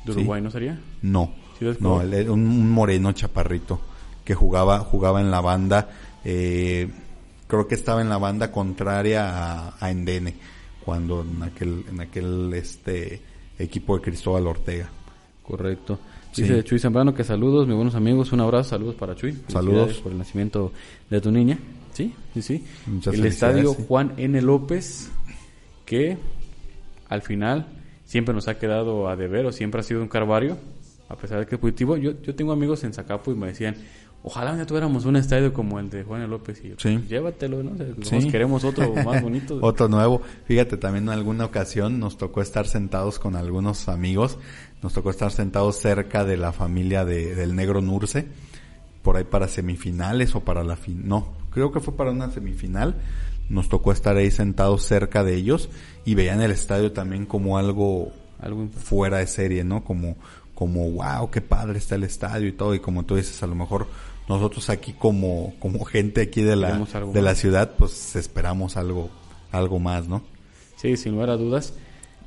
de Sí. Uruguay, ¿no sería? No, Sí, no, un, un moreno chaparrito que jugaba, jugaba en la banda, eh, creo que estaba en la banda contraria a, a Endene, cuando en aquel, en aquel este equipo de Cristóbal Ortega. Correcto. Sí. Dice Chuy Zambrano que saludos, mis buenos amigos, un abrazo, saludos para Chuy. Saludos. Por el nacimiento de tu niña. Sí, sí, sí. Muchas el estadio sí. Juan N. López, que al final siempre nos ha quedado a deber o siempre ha sido un carvario, a pesar de que es positivo. Yo, yo tengo amigos en Zacapo y me decían, ojalá ya tuviéramos un estadio como el de Juan. López. Y Sí. "Pues llévatelo, ¿no? Sí. nosotros queremos otro más bonito. Otro nuevo. Fíjate, también en alguna ocasión nos tocó estar sentados con algunos amigos. Nos tocó estar sentados cerca de la familia de, del negro Nurce. Por ahí para semifinales o para la fin. No, creo que fue para una semifinal. Nos tocó estar ahí sentados cerca de ellos y veían el estadio también como algo Algo fuera de serie, ¿no? Como, como, wow, qué padre está el estadio y todo. Y como tú dices, a lo mejor nosotros aquí como, como gente aquí de la, de la ciudad, pues esperamos algo, algo más, ¿no? Sí, sin lugar a dudas.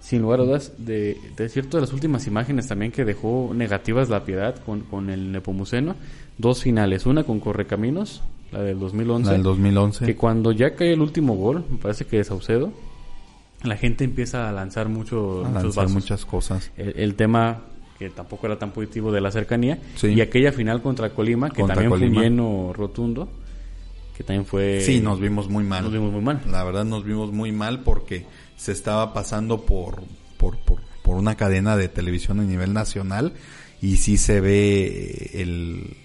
Sin lugar a dudas, de, de cierto de las últimas imágenes también que dejó negativas la piedad con, con el Nepomuceno, dos finales, una con Correcaminos, la del 2011, La del 2011. que cuando ya cae el último gol, me parece que de Saucedo, la gente empieza a lanzar mucho, a muchos lanzar muchas cosas. El, el tema que tampoco era tan positivo de la cercanía, Sí. y aquella final contra Colima, que Contra también fue Colima. lleno rotundo, que también fue... Sí, nos vimos muy mal. nos vimos muy mal. La verdad nos vimos muy mal porque se estaba pasando por, por, por, por una cadena de televisión a nivel nacional y sí se ve el...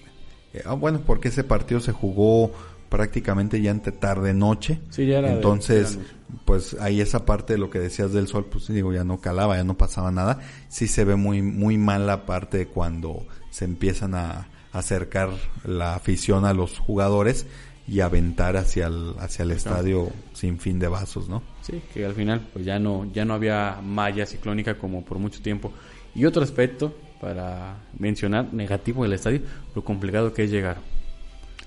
eh, ah, bueno, porque ese partido se jugó prácticamente ya entre tarde noche. Sí, ya era Entonces, pues ahí esa parte de lo que decías del sol, pues digo, ya no calaba, ya no pasaba nada. Sí se ve muy, muy mal la parte de cuando se empiezan a acercar la afición a los jugadores y aventar hacia el, hacia el estadio sin fin de vasos, ¿no? Sí, que al final pues ya no ya no había malla ciclónica como por mucho tiempo. Y otro aspecto para mencionar negativo del estadio, lo complicado que es llegar.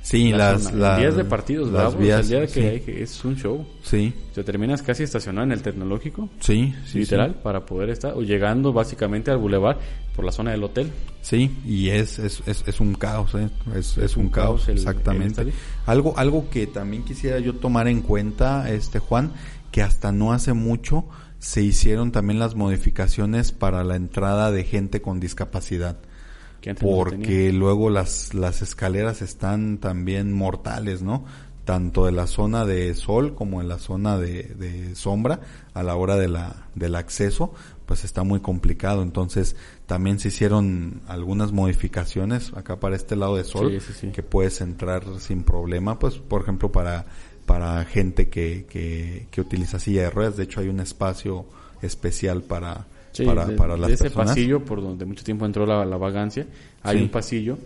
Sí, La las, las días de partidos las bravos, vías, el día de que sí, hay que es un show. sí, Te terminas casi estacionado en el tecnológico, sí, sí, literal, para poder estar, o llegando básicamente al bulevar por la zona del hotel. Sí, y es, es, es, es un caos, ¿eh? es, es un, un caos, caos el- exactamente. algo, algo que también quisiera yo tomar en cuenta, este Juan, que hasta no hace mucho se hicieron también las modificaciones para la entrada de gente con discapacidad. No. Porque luego las, las escaleras están también mortales, ¿no? Tanto de la zona de sol como en la zona de, de sombra a la hora de la, del acceso, pues está muy complicado. Entonces, también se hicieron algunas modificaciones acá para este lado de sol, Sí, sí, sí. que puedes entrar sin problema, pues, por ejemplo, para, para gente que, que, que utiliza silla de ruedas. De hecho, hay un espacio especial para, Sí, para, de, para de ese personas. pasillo por donde mucho tiempo entró la, la vagancia, hay Sí. un pasillo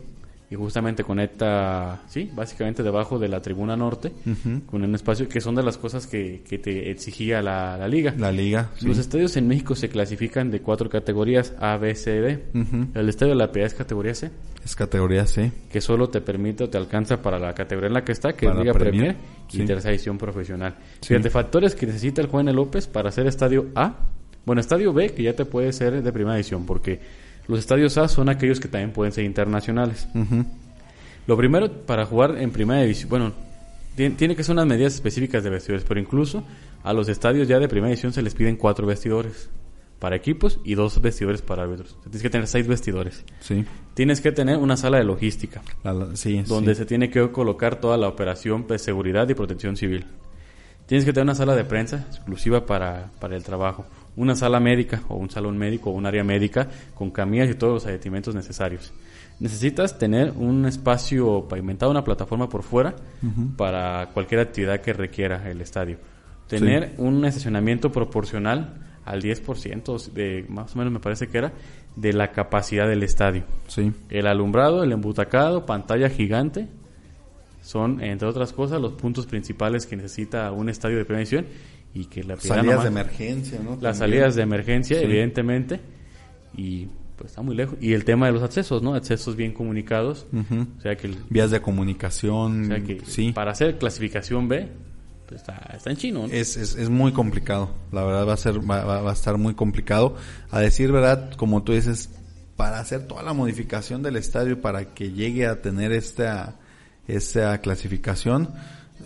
y justamente conecta, sí, básicamente debajo de la tribuna norte, con un espacio que son de las cosas que, que te exigía la, la liga. La liga, sí. Los estadios en México se clasifican de cuatro categorías, A, B, C, D. El estadio de la Piedad es categoría C, Es categoría C. que solo te permite o te alcanza para la categoría en la que está, que es Liga Premier, Premier y sí. tercera edición profesional. Sí. Fíjate, factores que necesita el Juan López para hacer estadio A. Bueno, estadio B, que ya te puede ser de primera edición, porque los estadios A son aquellos que también pueden ser internacionales. Lo primero, para jugar en primera división, bueno, tien- tiene que ser unas medidas específicas de vestidores, pero incluso a los estadios ya de primera división se les piden cuatro vestidores para equipos y dos vestidores para árbitros. Tienes que tener seis vestidores. Sí. Tienes que tener una sala de logística, La- la- sí, donde sí. se tiene que colocar toda la operación de seguridad y protección civil. Tienes que tener una sala de prensa exclusiva para, para el trabajo, una sala médica o un salón médico o un área médica con camillas y todos los aditamentos necesarios. Necesitas tener un espacio pavimentado, una plataforma por fuera para cualquier actividad que requiera el estadio. Tener un estacionamiento proporcional al 10% de más o menos me parece que era de la capacidad del estadio. Sí. El alumbrado, el embutacado, pantalla gigante son entre otras cosas los puntos principales que necesita un estadio de primera división y que la Piedad Salidas nomás- de emergencia, ¿no? las También. salidas de emergencia, Sí. evidentemente, y pues está muy lejos. Y el tema de los accesos, ¿no? Accesos bien comunicados, o sea que, el- Vías de comunicación. o sea que sí. para hacer clasificación B, pues está, está en chino, ¿no? Es, es, es muy complicado. La verdad va a ser, va, va- va a estar muy complicado. A decir verdad, como tú dices, para hacer toda la modificación del estadio para que llegue a tener esta, esta clasificación,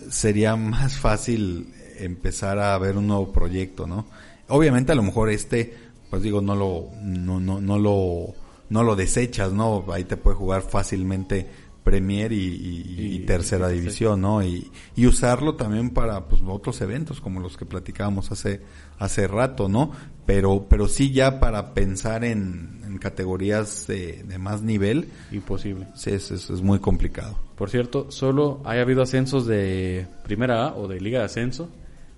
sería más fácil empezar a ver un nuevo proyecto, ¿no? Obviamente a lo mejor este, pues digo, no lo, no, no, no lo, no lo desechas, ¿no? Ahí te puede jugar fácilmente Premier y, y- y Y- tercera división, ¿no? Y, y usarlo también para pues otros eventos como los que platicábamos hace hace rato, ¿no? Pero pero sí ya para pensar en, en categorías de, de más nivel, Imposible. sí, es, es, es muy complicado. Por cierto, solo haya habido ascensos de Primera A o de Liga de Ascenso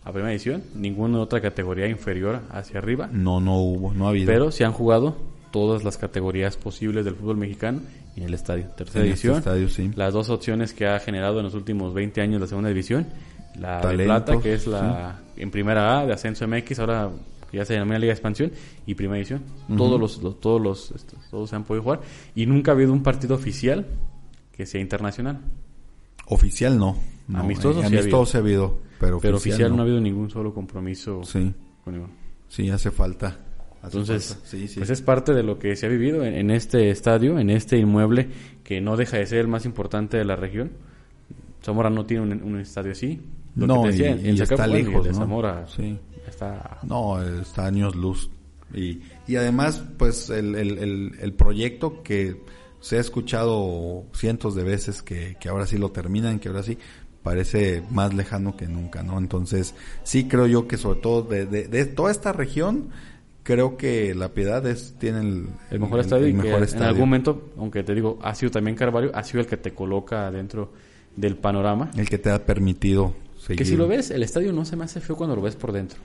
a Primera Edición, ninguna otra categoría inferior hacia arriba, No no hubo, no ha habido. pero se han jugado todas las categorías posibles del fútbol mexicano en el estadio. Tercera En este estadio, sí. las dos opciones que ha generado en los últimos 20 años la segunda división, la de plata, que es la en Primera A de Ascenso MX, ahora ya se llama Liga de Expansión, y Primera División. Todos los, los- todos los, estos, todos se han podido jugar, y nunca ha habido un partido oficial que sea internacional. Oficial no. No Amistoso eh, sí ha amistoso sí ha habido, pero, Pero oficial, oficial no ha habido ningún solo compromiso Sí, con ninguno. sí hace falta. Hace Entonces, falta. sí, sí. pues es parte de lo que se ha vivido en, en este estadio, en este inmueble que no deja de ser el más importante de la región. Zamora no tiene un, un estadio así. Lo No, que te decía, y- en y está y lejos, de ¿no? Zamora Sí. está No, está años luz. Y, y además, pues el, el, el, el proyecto que se ha escuchado cientos de veces que, que ahora sí lo terminan, que ahora sí parece más lejano que nunca, ¿no? Entonces, sí creo yo que sobre todo de, de, de toda esta región, creo que La Piedad es, tiene el, el mejor estadio el que en algún momento, aunque te digo, ha sido también Carvalho, ha sido el que te coloca dentro del panorama. El que te ha permitido seguir. Que si lo ves, el estadio no se me hace feo cuando lo ves por dentro.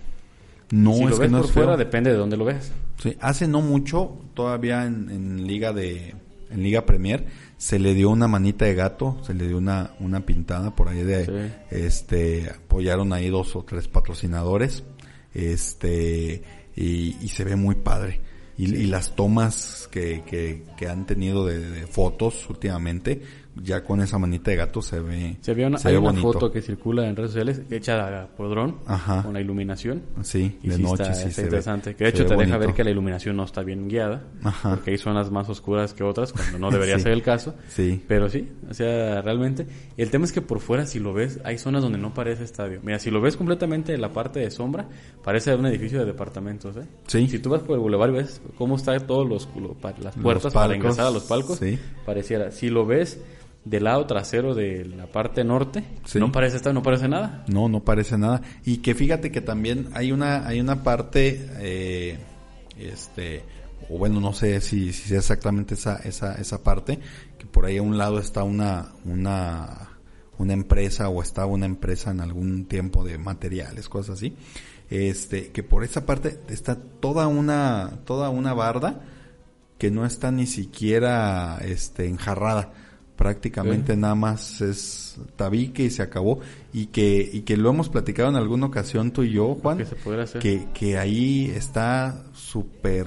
No, si es lo que ves no por es feo. fuera, depende de dónde lo ves. Sí, hace no mucho, todavía en, en Liga de en Liga Premier, se le dio una manita de gato, se le dio una, una pintada por ahí de, Sí. este, apoyaron ahí dos o tres patrocinadores, este, y, y se ve muy padre. Y, y las tomas que, que, que han tenido de, de fotos últimamente, ya con esa manita de gato se ve, Se había una, se hay ve una bonito. foto que circula en redes sociales hecha por dron Ajá. con la iluminación. Sí, Y de sí noche está, sí está se ve- interesante. Que de hecho ve te deja ver que la iluminación no está bien guiada. Ajá. Porque hay zonas más oscuras que otras cuando no debería Sí. ser el caso. Sí. Pero sí, o sea, realmente. El tema es que por fuera, si lo ves, hay zonas donde no parece estadio. Mira, si lo ves completamente en la parte de sombra, parece un edificio de departamentos, ¿eh? Sí. Si tú vas por el bulevar y ves cómo están todos los, las puertas para ingresar a los palcos, sí. pareciera. Si lo ves del lado trasero de la parte norte, Sí. no parece estadio, no parece nada. No, no parece nada. Y que fíjate que también hay una, hay una parte, eh, este, o bueno, no sé si, si sea exactamente esa, esa, esa parte, que por ahí a un lado está una, una, una empresa o estaba una empresa en algún tiempo de materiales, cosas así. Este, que por esa parte está toda una, toda una barda que no está ni siquiera, este, enjarrada prácticamente Sí. nada más es tabique y se acabó y que y que lo hemos platicado en alguna ocasión tú y yo Juan Que se hacer. que, que ahí está súper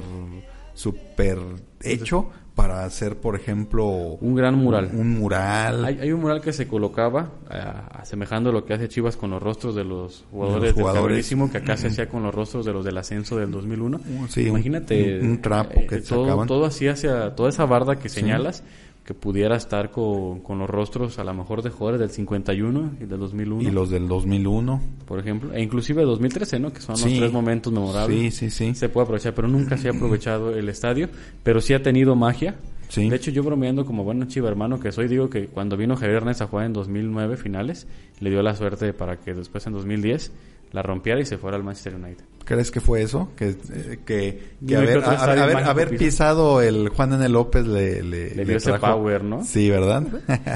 súper hecho para hacer por ejemplo Un gran mural. un mural Hay, hay un mural que se colocaba ah, asemejando lo que hace Chivas con los rostros de los jugadores, De los del jugadores. Caberísimo, que acá se hacía con los rostros de los del ascenso del 2001. Sí, Imagínate un- un trapo que todo, sacaban. todo así hacia toda esa barda que señalas que pudiera estar con, con los rostros a lo mejor de jugadores del 51 y del 2001, y los del 2001 por ejemplo, e inclusive 2013, ¿no? Que son los tres momentos memorables. sí sí sí Se puede aprovechar, pero nunca se ha aprovechado el estadio, pero sí ha tenido magia. Sí. De hecho, yo bromeando como bueno chiva hermano que soy, digo que cuando vino Javier Hernández a jugar en 2009 finales, le dio la suerte para que después en 2010 la rompiera y se fuera al Manchester United. ¿Crees que fue eso? Que, eh, que, que haber, a- haber, haber pisado el Juan N. López le, le, Le dio ese power, ¿no? Sí, ¿verdad?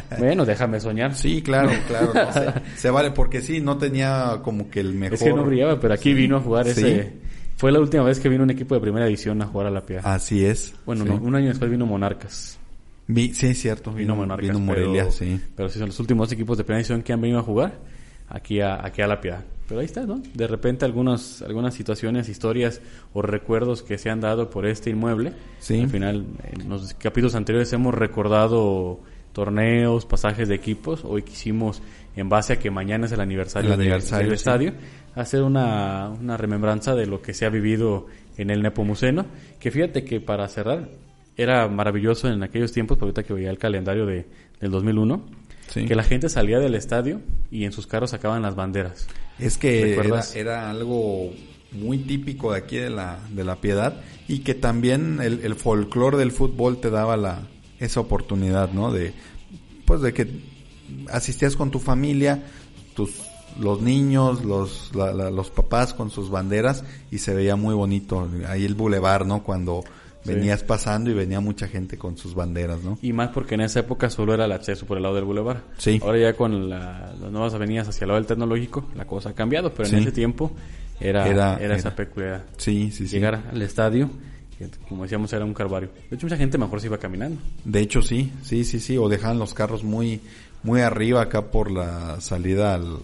Bueno, déjame soñar. Sí, claro, claro. no, se, se vale porque sí, no tenía como que el mejor. Es que no brillaba, pero aquí vino a jugar Sí. ese Fue la última vez que vino un equipo de primera división a jugar a La Piedad. Así es. bueno, sí. no, un año después vino Monarcas. Vi- sí, es cierto. Vino, Monarcas. Vino Morelia, pero, sí. Pero sí son los últimos equipos de primera división que han venido a jugar aquí a, aquí a La Piedad. Pero ahí está, ¿no? De repente algunos, algunas situaciones, historias o recuerdos que se han dado por este inmueble. Sí. Al final, en los capítulos anteriores hemos recordado torneos, pasajes de equipos. Hoy quisimos, en base a que mañana es el aniversario, El de- aniversario, del sí. estadio, hacer una, una remembranza de lo que se ha vivido en el Nepomuceno. Que fíjate que para cerrar, era maravilloso en aquellos tiempos, porque ahorita que veía el calendario de, del 2001, Sí. que la gente salía del estadio y en sus carros sacaban las banderas. Es que era algo muy típico de aquí de la, de la piedad y que también el, el folclore del fútbol te daba la, esa oportunidad, ¿no? De, pues de que asistías con tu familia, tus, los niños, los, la- la- los papás con sus banderas y se veía muy bonito ahí el bulevar, ¿no? Cuando Sí. venías pasando y venía mucha gente con sus banderas, ¿no? Y más porque en esa época solo era el acceso por el lado del bulevar. Sí. Ahora ya con la- las nuevas avenidas hacia el lado del tecnológico, la cosa ha cambiado, pero Sí. en ese tiempo era, Era- era, esa peculiaridad. Sí, sí, sí. Llegar al estadio, que como decíamos era un calvario. De hecho mucha gente mejor se iba caminando. De hecho sí, sí, sí, sí, o dejaban los carros muy, muy arriba acá por la salida al,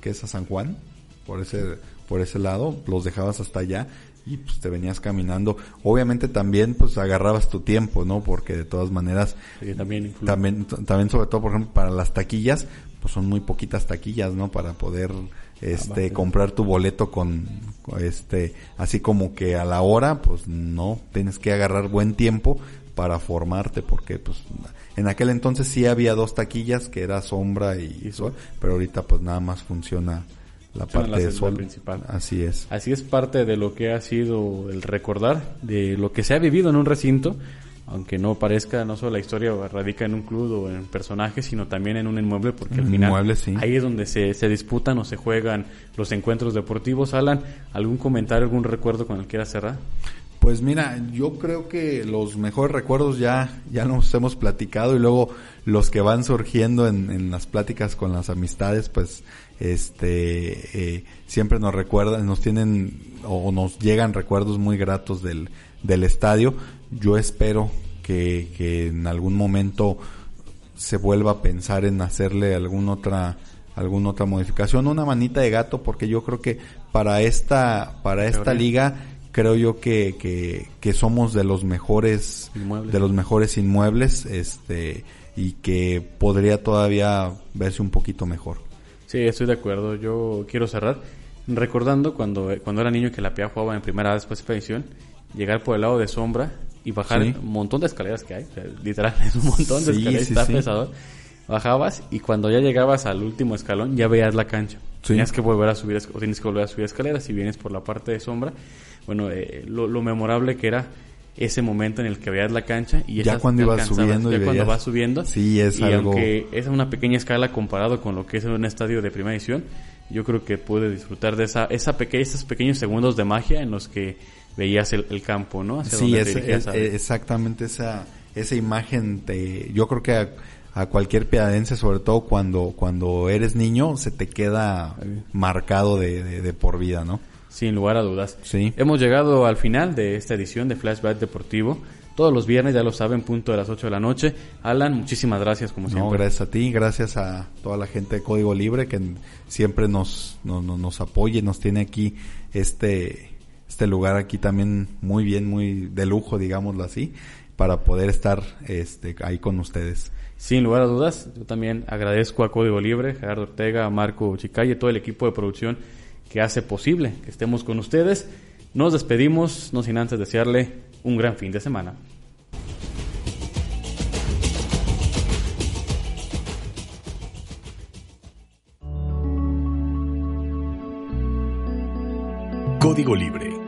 ¿qué es a San Juan? Por ese, por ese lado, los dejabas hasta allá y pues te venías caminando. Obviamente también pues agarrabas tu tiempo, ¿no? Porque de todas maneras, también también, también sobre todo por ejemplo para las taquillas, pues son muy poquitas taquillas, ¿no? Para poder, este, comprar tu boleto con, con este, así como que a la hora, pues no, tienes que agarrar buen tiempo para formarte, porque pues en aquel entonces sí había dos taquillas que era sombra y, Y sol, pero ahorita pues nada más funciona la parte la de sol. principal. Así es. Así es parte de lo que ha sido el recordar de lo que se ha vivido en un recinto, aunque no parezca, no solo la historia radica en un club o en personajes, sino también en un inmueble, porque al final inmueble, sí. ahí es donde se, se disputan o se juegan los encuentros deportivos. Alan, ¿algún comentario, algún recuerdo con el que quieras cerrar? Pues mira, yo creo que los mejores recuerdos ya, ya nos hemos platicado y luego los que van surgiendo en, en las pláticas con las amistades, pues este eh, siempre nos recuerdan, nos tienen o nos llegan recuerdos muy gratos del, del estadio. Yo espero que, que en algún momento se vuelva a pensar en hacerle alguna otra alguna otra modificación, una manita de gato, porque yo creo que para esta para esta Teoría. liga creo yo que, que, que somos de los mejores Inmuebles. de los mejores inmuebles, este y que podría todavía verse un poquito mejor. Sí, estoy de acuerdo. Yo quiero cerrar recordando cuando, cuando era niño que la PIA jugaba en primera A después de expedición, llegar por el lado de sombra y bajar Sí. un montón de escaleras que hay. o sea, literal, es un montón de Sí, escaleras, sí, está sí. pesado. Bajabas y cuando ya llegabas al último escalón ya veías la cancha. Tenías que volver a subir, o tienes que volver a subir escaleras si vienes por la parte de sombra. Bueno, eh, lo, lo memorable que era ese momento en el que veías la cancha y Ya cuando ibas subiendo y ya cuando veías- vas subiendo Sí, es y algo- aunque es una pequeña escala comparado con lo que es un estadio de primera edición, yo creo que pude disfrutar de esa, esa peque- esos pequeños segundos de magia en los que veías el, el campo, ¿no? Hacia Sí, donde es, dirigías exactamente esa, esa imagen te, yo creo que a, a cualquier piadense, sobre todo cuando, cuando eres niño, se te queda marcado de, de, de por vida, ¿no? Sin lugar a dudas. Sí. Hemos llegado al final de esta edición de Flashback Deportivo. Todos los viernes, ya lo saben, punto de las 8 de la noche. Alan, muchísimas gracias como No, siempre. gracias a ti, gracias a toda la gente de Código Libre que siempre nos, nos, nos- nos apoya y nos tiene aquí este, este lugar aquí también muy bien, muy de lujo, digámoslo así, para poder estar este, ahí con ustedes. Sin lugar a dudas, yo también agradezco a Código Libre, Gerardo Ortega, Marco Chicalle, todo el equipo de producción que hace posible que estemos con ustedes. Nos despedimos, no sin antes desearle un gran fin de semana. Código Libre